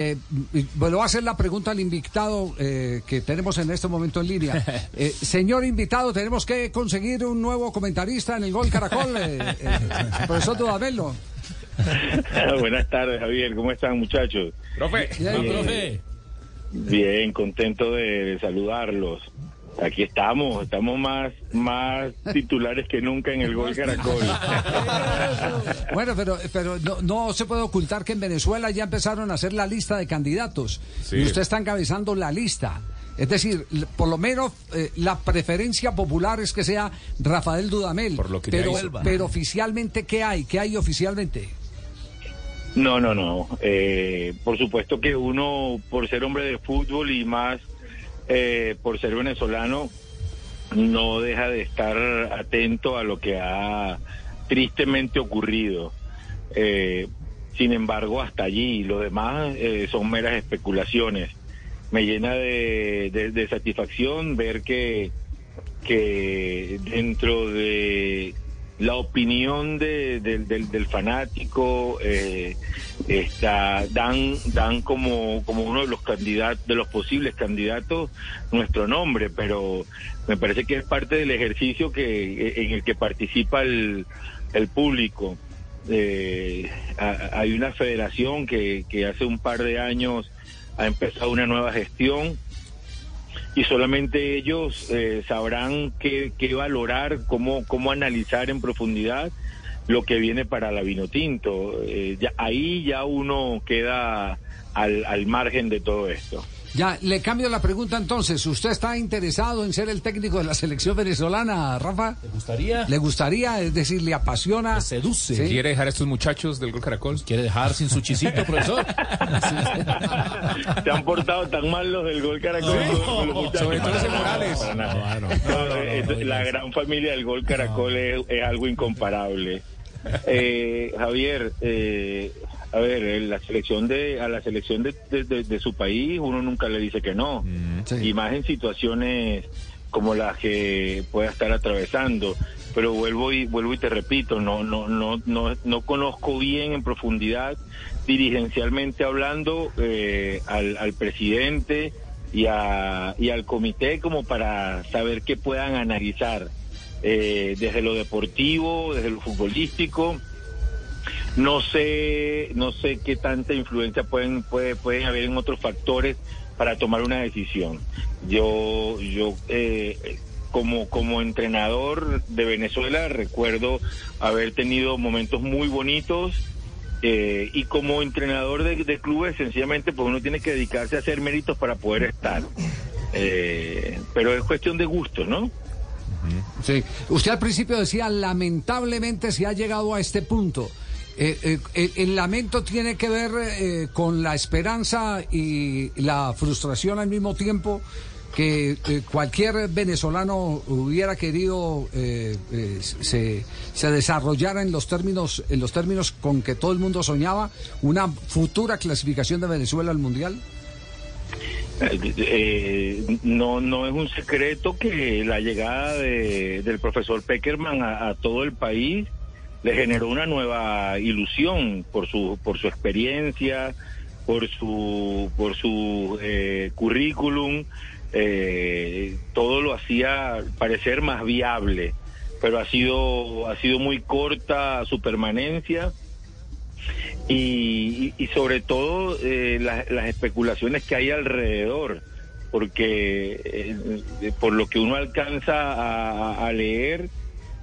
Eh, bueno, va a hacer la pregunta al invitado eh, que tenemos en este momento en línea. Eh, señor invitado, tenemos que conseguir un nuevo comentarista en el Gol Caracol, eh, eh, profesor Dudamelo. Buenas tardes, Javier. ¿Cómo están, muchachos? Profe, Bien. profe. Bien, contento de saludarlos. Aquí estamos, estamos más, más titulares que nunca en el Gol Caracol. Bueno, pero, pero no, no se puede ocultar que en Venezuela ya empezaron a hacer la lista de candidatos Sí. y usted está encabezando la lista. Es decir, por lo menos eh, la preferencia popular es que sea Rafael Dudamel. Por lo que pero, pero oficialmente, ¿qué hay? ¿Qué hay oficialmente? No, no, no. Eh, por supuesto que uno, por ser hombre de fútbol y más eh, por ser venezolano, no deja de estar atento a lo que ha tristemente ocurrido. Eh, sin embargo, hasta allí, lo demás eh, son meras especulaciones. Me llena de, de- de satisfacción ver que, que dentro de la opinión de- del- del, del fanático eh, está dan dan como como uno de los candidatos de los posibles candidatos nuestro nombre pero me parece que es parte del ejercicio que en el que participa el, el público. Eh, ha- hay una federación que, que hace un par de años ha empezado una nueva gestión y solamente ellos eh, sabrán qué, qué valorar, cómo, cómo analizar en profundidad lo que viene para la vino tinto. Eh, ya, ahí ya uno queda al, al margen de todo esto. Ya, le cambio la pregunta entonces. ¿Usted está interesado en ser el técnico de la selección venezolana, Rafa? ¿Te gustaría? ¿Le gustaría? Es decir, ¿le apasiona? Seduce. Sí. ¿Quiere dejar a estos muchachos del Gol Caracol? ¿Quiere dejar sin su chisito, profesor? Se han portado tan mal los del Gol Caracol. con los muchachos. sobre todo ese Morales. la gran familia del Gol Caracol es, es algo incomparable. Eh, Javier, eh, a ver, eh, la selección de a la selección de, de- de- de su país uno nunca le dice que no, Sí. y más en situaciones como las que pueda estar atravesando. Pero vuelvo y vuelvo y te repito, no no no no no conozco bien en profundidad dirigencialmente hablando eh, al, al presidente y, a, y al comité como para saber qué puedan analizar eh, desde lo deportivo, desde lo futbolístico. No sé, no sé qué tanta influencia pueden, puede, pueden haber en otros factores para tomar una decisión. Yo, yo eh, como, como entrenador de Venezuela recuerdo haber tenido momentos muy bonitos eh, y como entrenador de, clubes sencillamente pues uno tiene que dedicarse a hacer méritos para poder estar. Eh, pero es cuestión de gusto, ¿no? Sí. Usted al principio decía, lamentablemente se ha llegado a este punto. Eh, eh, el, lamento tiene que ver eh, con la esperanza y la frustración al mismo tiempo que eh, cualquier venezolano hubiera querido se, se desarrollara en los términos en los términos con que todo el mundo soñaba una futura clasificación de Venezuela al mundial. Eh, no, no es un secreto que la llegada de- del profesor Peckerman a todo el país le generó una nueva ilusión por su por su experiencia, por su por su eh, currículum, eh, todo lo hacía parecer más viable, pero ha sido ha sido muy corta su permanencia. Y, y- sobre todo eh, la- las especulaciones que hay alrededor, porque eh, por lo que uno alcanza a, leer,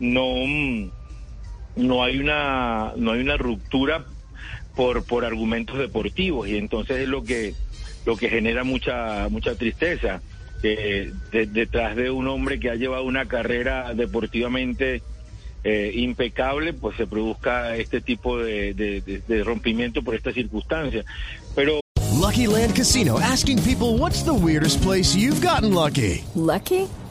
no, no hay una no hay una ruptura por por argumentos deportivos y entonces es lo que lo que genera mucha mucha tristeza que de- detrás de un hombre que ha llevado una carrera deportivamente eh, impecable, pues se produzca este tipo de, de- de- de rompimiento por esta circunstancia. Pero Lucky Lucky Land Casino asking people what's the weirdest place you've gotten lucky? Lucky?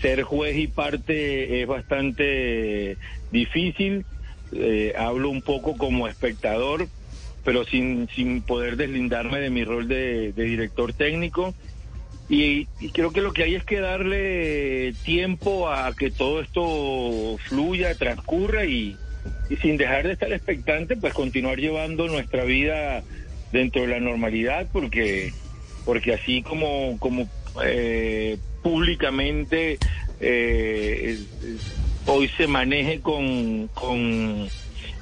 ser juez y parte es bastante difícil. Eh, hablo un poco como espectador, pero sin, sin poder deslindarme de mi rol de, director técnico. Y, y creo que lo que hay es que darle tiempo a que todo esto fluya, transcurra y, y sin dejar de estar expectante, pues continuar llevando nuestra vida dentro de la normalidad, porque porque así como como eh, públicamente eh, hoy se maneje con con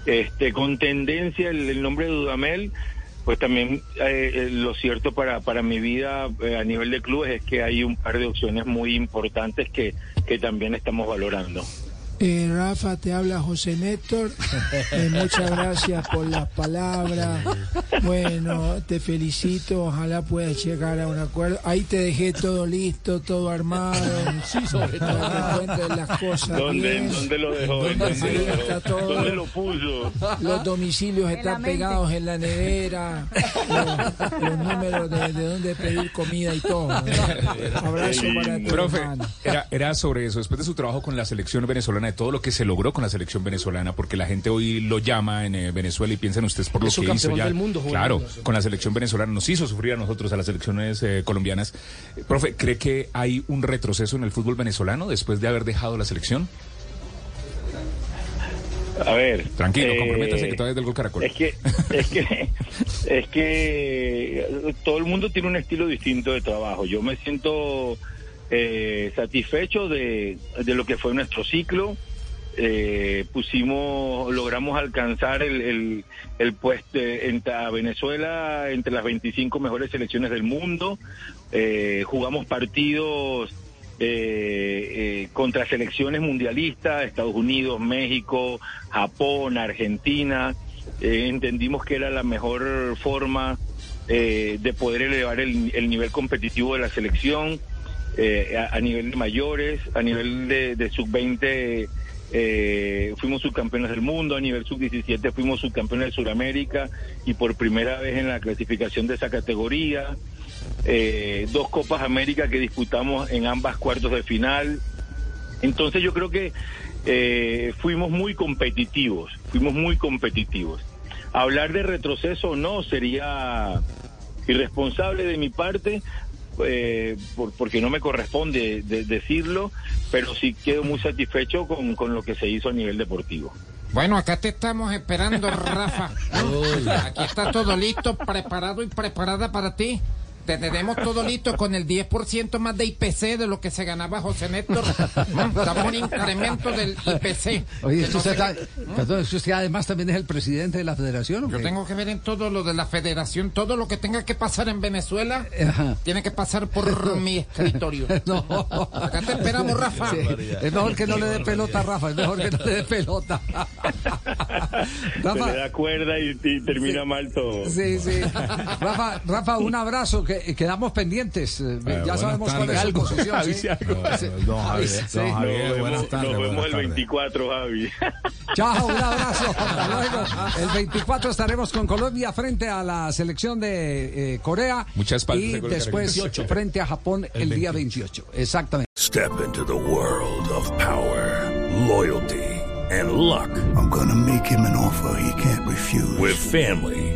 este con tendencia el, nombre de Dudamel pues también eh, eh, lo cierto para para mi vida eh, a nivel de clubes es que hay un par de opciones muy importantes que que también estamos valorando Eh, Rafa, te habla José Néstor. Eh, muchas gracias por las palabras. Bueno, te felicito. Ojalá puedas llegar a un acuerdo. Ahí te dejé todo listo, todo armado. Sí, sobre todo. Para que cuentes las cosas ¿Dónde, bien. ¿Dónde lo dejó? ¿Dónde está todo? ¿Dónde lo puso? Los domicilios están pegados en la nevera. Los, los números de, de dónde pedir comida y todo. ¿no? Abrazo para tu Profe, hermano. era, era sobre eso, después de su trabajo con la selección venezolana, de todo lo que se logró con la selección venezolana, porque la gente hoy lo llama en eh, Venezuela y piensa en ustedes por lo que hizo ya. del mundo, claro, con la selección venezolana nos hizo sufrir a nosotros, a las selecciones eh, colombianas. Eh, profe, ¿cree que hay un retroceso en el fútbol venezolano después de haber dejado la selección? A ver. Tranquilo, eh, comprométase que todavía es del Gol Caracol. Es que, es que, es que todo el mundo tiene un estilo distinto de trabajo. Yo me siento eh, satisfecho de, de lo que fue nuestro ciclo. Eh, pusimos, logramos alcanzar el, el, el puesto a Venezuela entre las 25 mejores selecciones del mundo. Eh, jugamos partidos eh, eh, contra selecciones mundialistas, Estados Unidos, México, Japón, Argentina. Entendimos que era la mejor forma de poder elevar el, el nivel competitivo de la selección eh, a, a nivel de mayores, a nivel de, de sub-20. Eh, fuimos subcampeones del mundo, a nivel sub-17 fuimos subcampeones de Sudamérica y por primera vez en la clasificación de esa categoría eh, dos Copas América que disputamos en ambas cuartos de final. Entonces yo creo que eh, fuimos muy competitivos, fuimos muy competitivos. Hablar de retroceso no sería irresponsable de mi parte, eh, por- porque no me corresponde de- decirlo, pero sí quedo muy satisfecho con, con lo que se hizo a nivel deportivo. Bueno, acá te estamos esperando, Rafa. Aquí está todo listo, preparado y preparada para ti. Te tenemos todo listo con el 10% más de IPC de lo que se ganaba José Néstor. Mm, Estamos en incremento del IPC. Oye, ¿esto usted, se- está- perdón, ¿esto usted además también es el presidente de la federación? ¿o Yo tengo que ver en todo lo de la federación, todo lo que tenga que pasar en Venezuela, Ajá. tiene que pasar por mi escritorio. No. Acá te esperamos, Rafa. Sí, es mejor que no le dé pelota a Rafa, es mejor que no le dé pelota. Se Rafa, le da cuerda y, y termina mal todo. sí, sí. Rafa, Rafa, un abrazo, que quedamos pendientes. eh, ya sabemos cuál es su posición. ¿sí? Sí. Don Javier, Sí. don Javier, nos buenas vemos, tardes. nos vemos el tardes. 24, Javi. Chao, un abrazo. Hasta luego. El 24 estaremos con Colombia frente a la selección de eh, Corea. Muchas palmas Y de después 18. frente a Japón el, día 28. Exactamente. Step into the world of power, loyalty, and luck. I'm gonna make him an offer he can't refuse. With family,